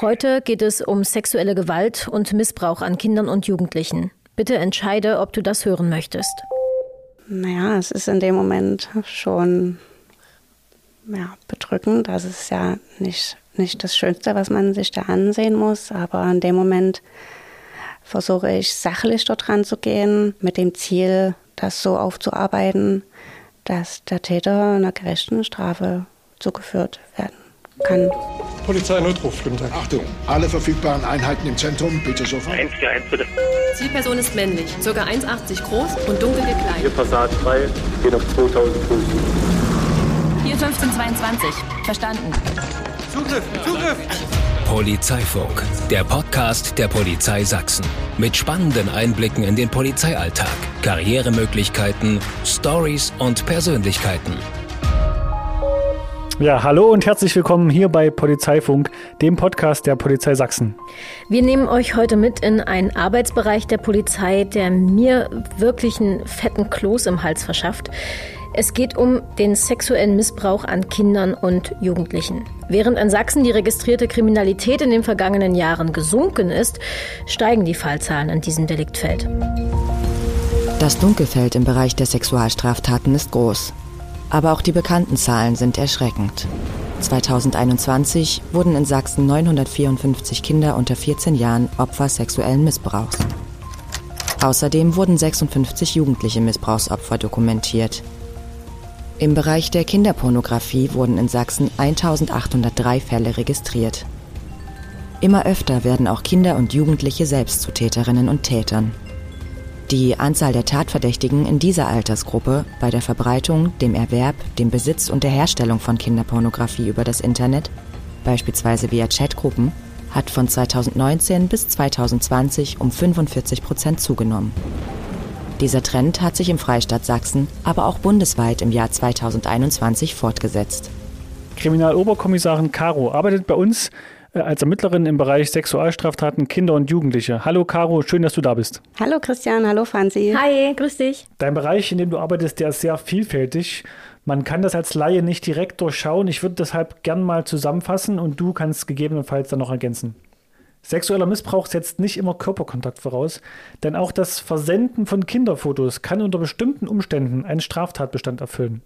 Heute geht es um sexuelle Gewalt und Missbrauch an Kindern und Jugendlichen. Bitte entscheide, ob du das hören möchtest. Naja, es ist in dem Moment schon ja, bedrückend. Das ist ja nicht, nicht das Schönste, was man sich da ansehen muss. Aber in dem Moment versuche ich sachlich dort ranzugehen, mit dem Ziel, das so aufzuarbeiten, dass der Täter einer gerechten Strafe zugeführt werden kann. Polizeinotruf, guten Tag. Achtung, alle verfügbaren Einheiten im Zentrum, bitte sofort. 141 bitte. Zielperson ist männlich, ca. 1,80 groß und dunkel gekleidet. Hier Passat frei, geht auf 2000 Fuß. Hier 1522, verstanden. Zugriff, Zugriff! Polizeifunk, der Podcast der Polizei Sachsen. Mit spannenden Einblicken in den Polizeialltag, Karrieremöglichkeiten, Stories und Persönlichkeiten. Ja, hallo und herzlich willkommen hier bei Polizeifunk, dem Podcast der Polizei Sachsen. Wir nehmen euch heute mit in einen Arbeitsbereich der Polizei, der mir wirklich einen fetten Kloß im Hals verschafft. Es geht um den sexuellen Missbrauch an Kindern und Jugendlichen. Während in Sachsen die registrierte Kriminalität in den vergangenen Jahren gesunken ist, steigen die Fallzahlen an diesem Deliktfeld. Das Dunkelfeld im Bereich der Sexualstraftaten ist groß. Aber auch die bekannten Zahlen sind erschreckend. 2021 wurden in Sachsen 954 Kinder unter 14 Jahren Opfer sexuellen Missbrauchs. Außerdem wurden 56 jugendliche Missbrauchsopfer dokumentiert. Im Bereich der Kinderpornografie wurden in Sachsen 1803 Fälle registriert. Immer öfter werden auch Kinder und Jugendliche selbst zu Täterinnen und Tätern. Die Anzahl der Tatverdächtigen in dieser Altersgruppe bei der Verbreitung, dem Erwerb, dem Besitz und der Herstellung von Kinderpornografie über das Internet, beispielsweise via Chatgruppen, hat von 2019 bis 2020 um 45 Prozent zugenommen. Dieser Trend hat sich im Freistaat Sachsen, aber auch bundesweit im Jahr 2021 fortgesetzt. Kriminaloberkommissarin Caro arbeitet bei uns als Ermittlerin im Bereich Sexualstraftaten Kinder und Jugendliche. Hallo Caro, schön, dass du da bist. Hallo Christian, hallo Franzi. Hi, grüß dich. Dein Bereich, in dem du arbeitest, der ist sehr vielfältig. Man kann das als Laie nicht direkt durchschauen. Ich würde deshalb gern mal zusammenfassen und du kannst gegebenenfalls dann noch ergänzen. Sexueller Missbrauch setzt nicht immer Körperkontakt voraus, denn auch das Versenden von Kinderfotos kann unter bestimmten Umständen einen Straftatbestand erfüllen.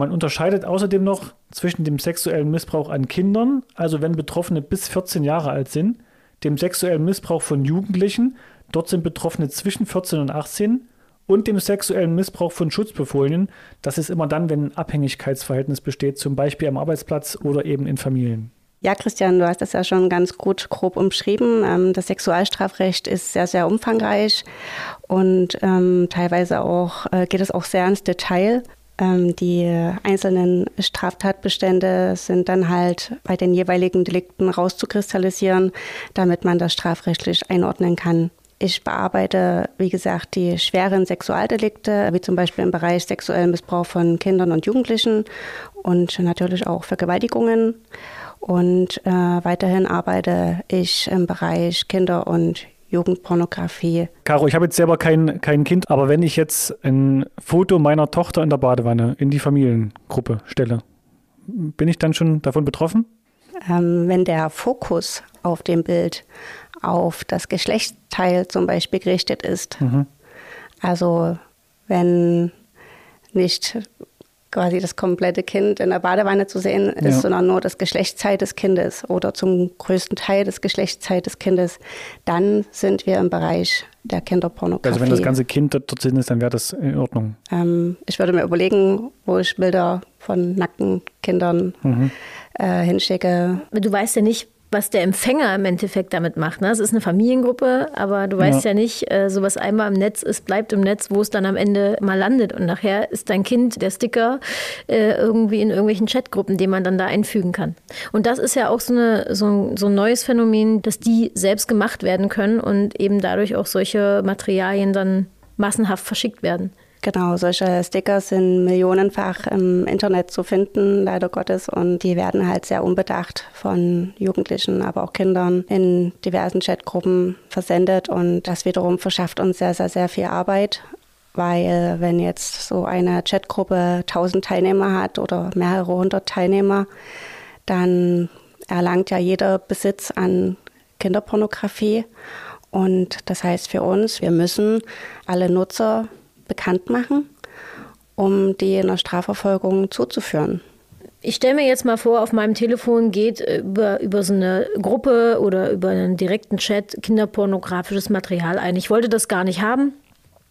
Man unterscheidet außerdem noch zwischen dem sexuellen Missbrauch an Kindern, also wenn Betroffene bis 14 Jahre alt sind, dem sexuellen Missbrauch von Jugendlichen, dort sind Betroffene zwischen 14 und 18, und dem sexuellen Missbrauch von Schutzbefohlenen. Das ist immer dann, wenn ein Abhängigkeitsverhältnis besteht, zum Beispiel am Arbeitsplatz oder eben in Familien. Ja, Christian, du hast das ja schon ganz gut grob umschrieben. Ähm, das Sexualstrafrecht ist sehr, sehr umfangreich und ähm, teilweise auch äh, geht es auch sehr ins Detail. Ähm, die einzelnen Straftatbestände sind dann halt bei den jeweiligen Delikten rauszukristallisieren, damit man das strafrechtlich einordnen kann. Ich bearbeite, wie gesagt, die schweren Sexualdelikte, wie zum Beispiel im Bereich sexuellen Missbrauch von Kindern und Jugendlichen und natürlich auch Vergewaltigungen. Und äh, weiterhin arbeite ich im Bereich Kinder- und Jugendpornografie. Caro, ich habe jetzt selber kein, kein Kind, aber wenn ich jetzt ein Foto meiner Tochter in der Badewanne in die Familiengruppe stelle, bin ich dann schon davon betroffen? Ähm, wenn der Fokus auf dem Bild auf das Geschlechtsteil zum Beispiel gerichtet ist, mhm. also wenn nicht quasi das komplette Kind in der Badewanne zu sehen ist, ja. sondern nur das Geschlechtsteil des Kindes oder zum größten Teil das Geschlechtsteil des Kindes, dann sind wir im Bereich der Kinderpornografie. Also wenn das ganze Kind dort, dort ist, dann wäre das in Ordnung. Ähm, ich würde mir überlegen, wo ich Bilder von nackten Kindern mhm. äh, hinschicke. Du weißt ja nicht, was der Empfänger im Endeffekt damit macht. Ne? Es ist eine Familiengruppe, aber du weißt ja, ja nicht, äh, sowas einmal im Netz ist, bleibt im Netz, wo es dann am Ende mal landet. Und nachher ist dein Kind der Sticker äh, irgendwie in irgendwelchen Chatgruppen, den man dann da einfügen kann. Und das ist ja auch so, eine, so, ein, so ein neues Phänomen, dass die selbst gemacht werden können und eben dadurch auch solche Materialien dann massenhaft verschickt werden. Genau, solche Sticker sind millionenfach im Internet zu finden, leider Gottes. Und die werden halt sehr unbedacht von Jugendlichen, aber auch Kindern in diversen Chatgruppen versendet. Und das wiederum verschafft uns sehr, sehr, sehr viel Arbeit. Weil wenn jetzt so eine Chatgruppe tausend Teilnehmer hat oder mehrere hundert Teilnehmer, dann erlangt ja jeder Besitz an Kinderpornografie. Und das heißt für uns, wir müssen alle Nutzer bekannt machen, um die in der Strafverfolgung zuzuführen. Ich stelle mir jetzt mal vor, auf meinem Telefon geht über, über so eine Gruppe oder über einen direkten Chat kinderpornografisches Material ein. Ich wollte das gar nicht haben.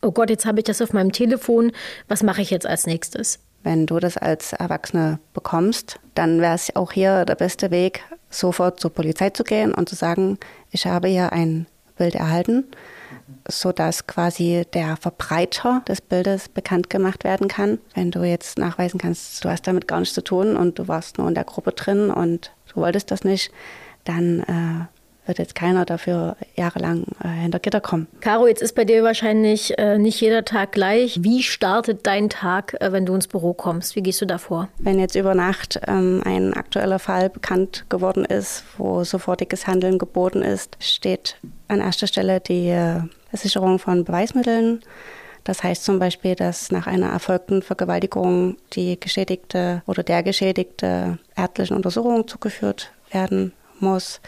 Oh Gott, jetzt habe ich das auf meinem Telefon. Was mache ich jetzt als nächstes? Wenn du das als Erwachsene bekommst, dann wäre es auch hier der beste Weg, sofort zur Polizei zu gehen und zu sagen, ich habe hier ein Bild erhalten, sodass quasi der Verbreiter des Bildes bekannt gemacht werden kann. Wenn du jetzt nachweisen kannst, du hast damit gar nichts zu tun und du warst nur in der Gruppe drin und du wolltest das nicht, dann äh, wird jetzt keiner dafür jahrelang äh, hinter Gitter kommen. Caro, jetzt ist bei dir wahrscheinlich äh, nicht jeder Tag gleich. Wie startet dein Tag, äh, wenn du ins Büro kommst? Wie gehst du da vor? Wenn jetzt über Nacht ähm, ein aktueller Fall bekannt geworden ist, wo sofortiges Handeln geboten ist, steht an erster Stelle die äh, Sicherung von Beweismitteln. Das heißt zum Beispiel, dass nach einer erfolgten Vergewaltigung die Geschädigte oder der Geschädigte ärztlichen Untersuchungen zugeführt werden muss.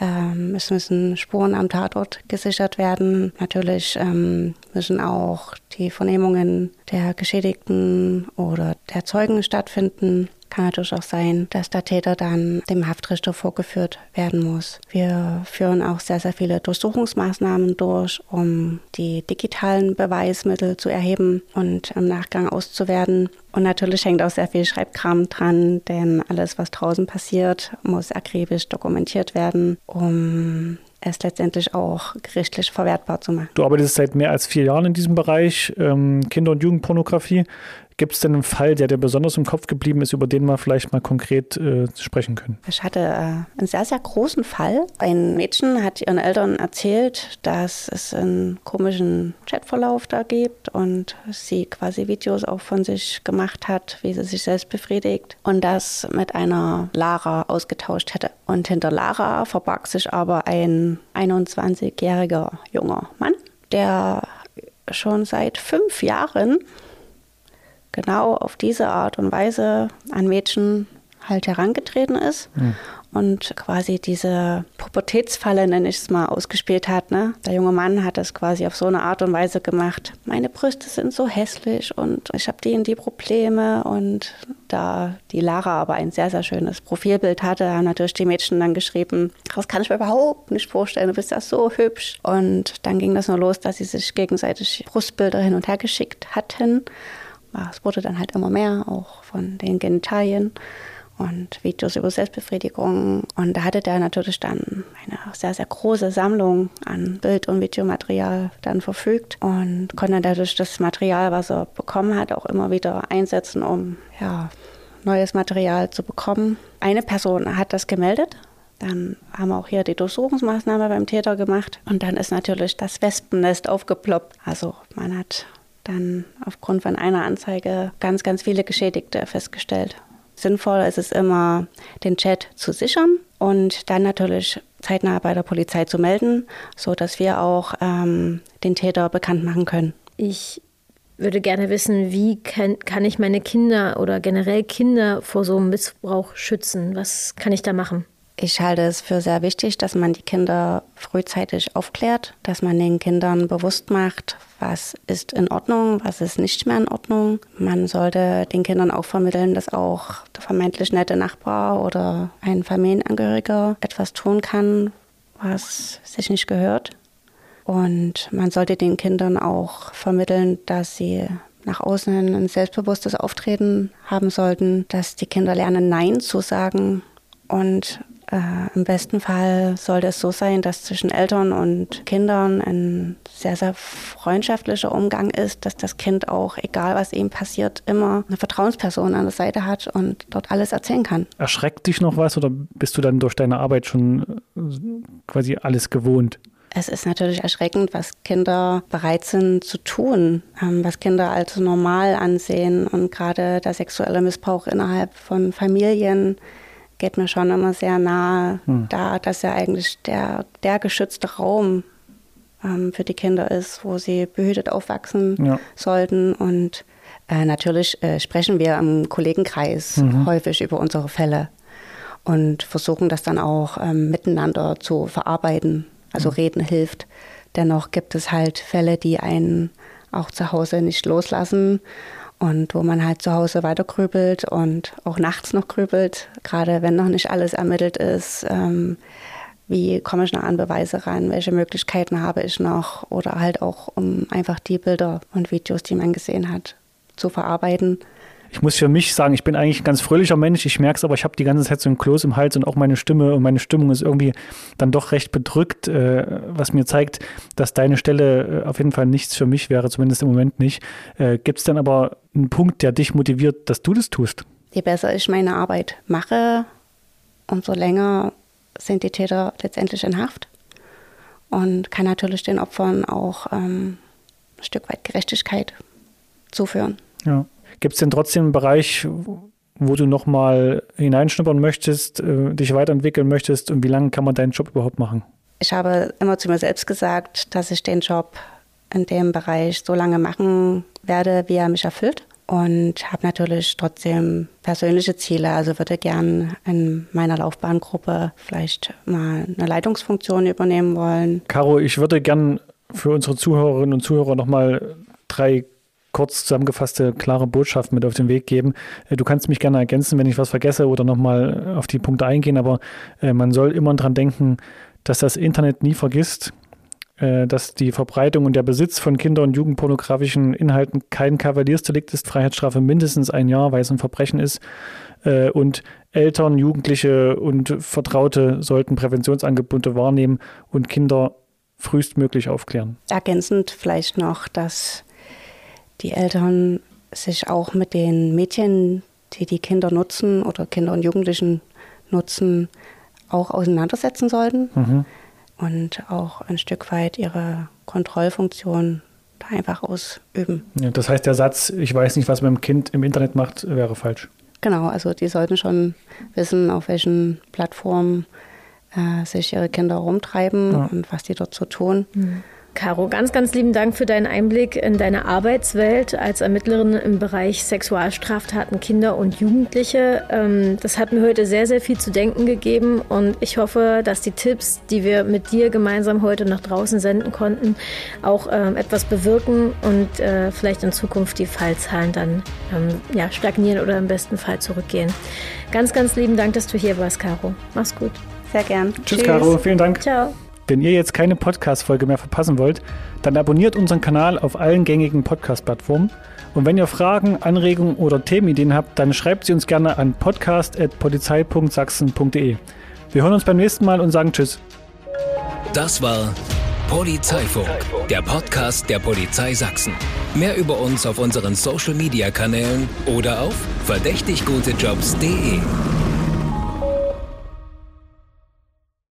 Ähm, es müssen Spuren am Tatort gesichert werden. Natürlich ähm, müssen auch die Vernehmungen der Geschädigten oder der Zeugen stattfinden. Kann natürlich auch sein, dass der Täter dann dem Haftrichter vorgeführt werden muss. Wir führen auch sehr, sehr viele Durchsuchungsmaßnahmen durch, um die digitalen Beweismittel zu erheben und im Nachgang auszuwerten. Und natürlich hängt auch sehr viel Schreibkram dran, denn alles, was draußen passiert, muss akribisch dokumentiert werden, um es letztendlich auch gerichtlich verwertbar zu machen. Du arbeitest seit mehr als vier Jahren in diesem Bereich ähm, Kinder- und Jugendpornografie. Gibt es denn einen Fall, der dir besonders im Kopf geblieben ist, über den wir vielleicht mal konkret äh, sprechen können? Ich hatte äh, einen sehr, sehr großen Fall. Ein Mädchen hat ihren Eltern erzählt, dass es einen komischen Chatverlauf da gibt und sie quasi Videos auch von sich gemacht hat, wie sie sich selbst befriedigt und das mit einer Lara ausgetauscht hätte. Und hinter Lara verbarg sich aber ein 21-jähriger junger Mann, der schon seit fünf Jahren genau auf diese Art und Weise an Mädchen halt herangetreten ist. Mhm und quasi diese Pubertätsfalle, nenne ich es mal, ausgespielt hat. Ne? Der junge Mann hat das quasi auf so eine Art und Weise gemacht. Meine Brüste sind so hässlich und ich habe die und die Probleme. Und da die Lara aber ein sehr, sehr schönes Profilbild hatte, haben natürlich die Mädchen dann geschrieben, das kann ich mir überhaupt nicht vorstellen, du bist ja so hübsch. Und dann ging das nur los, dass sie sich gegenseitig Brustbilder hin und her geschickt hatten. Es wurde dann halt immer mehr, auch von den Genitalien und Videos über Selbstbefriedigung. Und da hatte der natürlich dann eine sehr, sehr große Sammlung an Bild- und Videomaterial dann verfügt und konnte dadurch das Material, was er bekommen hat, auch immer wieder einsetzen, um ja, neues Material zu bekommen. Eine Person hat das gemeldet. Dann haben wir auch hier die Durchsuchungsmaßnahme beim Täter gemacht. Und dann ist natürlich das Wespennest aufgeploppt. Also man hat dann aufgrund von einer Anzeige ganz, ganz viele Geschädigte festgestellt. Sinnvoll ist es immer, den Chat zu sichern und dann natürlich zeitnah bei der Polizei zu melden, sodass wir auch ähm, den Täter bekannt machen können. Ich würde gerne wissen, wie kann, kann ich meine Kinder oder generell Kinder vor so einem Missbrauch schützen? Was kann ich da machen? Ich halte es für sehr wichtig, dass man die Kinder frühzeitig aufklärt, dass man den Kindern bewusst macht, was ist in Ordnung, was ist nicht mehr in Ordnung. Man sollte den Kindern auch vermitteln, dass auch der vermeintlich nette Nachbar oder ein Familienangehöriger etwas tun kann, was sich nicht gehört. Und man sollte den Kindern auch vermitteln, dass sie nach außen ein selbstbewusstes Auftreten haben sollten, dass die Kinder lernen, Nein zu sagen und äh, Im besten Fall sollte es so sein, dass zwischen Eltern und Kindern ein sehr, sehr freundschaftlicher Umgang ist, dass das Kind auch, egal was ihm passiert, immer eine Vertrauensperson an der Seite hat und dort alles erzählen kann. Erschreckt dich noch was oder bist du dann durch deine Arbeit schon äh, quasi alles gewohnt? Es ist natürlich erschreckend, was Kinder bereit sind zu tun, ähm, was Kinder als normal ansehen. Und gerade der sexuelle Missbrauch innerhalb von Familien geht mir schon immer sehr nahe, hm. da dass ja eigentlich der, der geschützte Raum ähm, für die Kinder ist, wo sie behütet aufwachsen ja. sollten. Und äh, natürlich äh, sprechen wir im Kollegenkreis mhm. häufig über unsere Fälle. und versuchen das dann auch ähm, miteinander zu verarbeiten. Also mhm. Reden hilft. Dennoch gibt es halt Fälle, die einen auch zu Hause nicht loslassen und wo man halt zu Hause weiter grübelt und auch nachts noch grübelt, gerade wenn noch nicht alles ermittelt ist. Ähm, wie komme ich noch an Beweise ran, welche Möglichkeiten habe ich noch oder halt auch, um einfach die Bilder und Videos, die man gesehen hat, zu verarbeiten. Ich muss für mich sagen, ich bin eigentlich ein ganz fröhlicher Mensch. Ich merke es aber, ich habe die ganze Zeit so ein Kloß im Hals und auch meine Stimme und meine Stimmung ist irgendwie dann doch recht bedrückt, äh, was mir zeigt, dass deine Stelle äh, auf jeden Fall nichts für mich wäre, zumindest im Moment nicht. Äh, Gibt es denn aber einen Punkt, der dich motiviert, dass du das tust? Je besser ich meine Arbeit mache, umso länger sind die Täter letztendlich in Haft und kann natürlich den Opfern auch ähm, ein Stück weit Gerechtigkeit zuführen. Ja. Gibt es denn trotzdem einen Bereich, wo du nochmal hineinschnuppern möchtest, äh, dich weiterentwickeln möchtest und wie lange kann man deinen Job überhaupt machen? Ich habe immer zu mir selbst gesagt, dass ich den Job in dem Bereich so lange machen werde, wie er mich erfüllt und habe natürlich trotzdem persönliche Ziele. Also würde gern in meiner Laufbahngruppe vielleicht mal eine Leitungsfunktion übernehmen wollen. Caro, ich würde gern für unsere Zuhörerinnen und Zuhörer nochmal drei kurz zusammengefasste, klare Botschaften mit auf den Weg geben. Äh, du kannst mich gerne ergänzen, wenn ich was vergesse oder nochmal auf die Punkte eingehen, aber äh, man soll immer dran denken, dass das Internet nie vergisst, äh, dass die Verbreitung und der Besitz von Kinder- und Jugendpornografischen Inhalten kein Kavaliersdelikt ist, Freiheitsstrafe mindestens ein Jahr, weil es ein Verbrechen ist. Und Eltern, Jugendliche und Vertraute sollten Präventionsangebote wahrnehmen und Kinder frühestmöglich aufklären. Ergänzend vielleicht noch, dass die Eltern sich auch mit den Mädchen, die die Kinder nutzen oder Kinder und Jugendlichen nutzen, auch auseinandersetzen sollten mhm. und auch ein Stück weit ihre Kontrollfunktion da einfach ausüben. Ja, das heißt, der Satz, ich weiß nicht, was mein Kind im Internet macht, wäre falsch. Genau, also die sollten schon wissen, auf welchen Plattformen äh, sich ihre Kinder rumtreiben ja. und was die dort so tun. Mhm. Caro, ganz, ganz lieben Dank für deinen Einblick in deine Arbeitswelt als Ermittlerin im Bereich Sexualstraftaten Kinder und Jugendliche. Ähm, das hat mir heute sehr, sehr viel zu denken gegeben und ich hoffe, dass die Tipps, die wir mit dir gemeinsam heute nach draußen senden konnten, auch ähm, etwas bewirken und äh, vielleicht in Zukunft die Fallzahlen dann ähm, ja, stagnieren oder im besten Fall zurückgehen. Ganz, ganz lieben Dank, dass du hier warst, Caro. Mach's gut. Sehr gern. Tschüss, Tschüss. Caro. Vielen Dank. Ciao. Wenn ihr jetzt keine Podcast-Folge mehr verpassen wollt, dann abonniert unseren Kanal auf allen gängigen Podcast-Plattformen. Und wenn ihr Fragen, Anregungen oder Themenideen habt, dann schreibt sie uns gerne an podcast.polizei.sachsen.de. Wir hören uns beim nächsten Mal und sagen Tschüss. Das war Polizeifunk, der Podcast der Polizei Sachsen. Mehr über uns auf unseren Social-Media-Kanälen oder auf verdächtiggutejobs.de.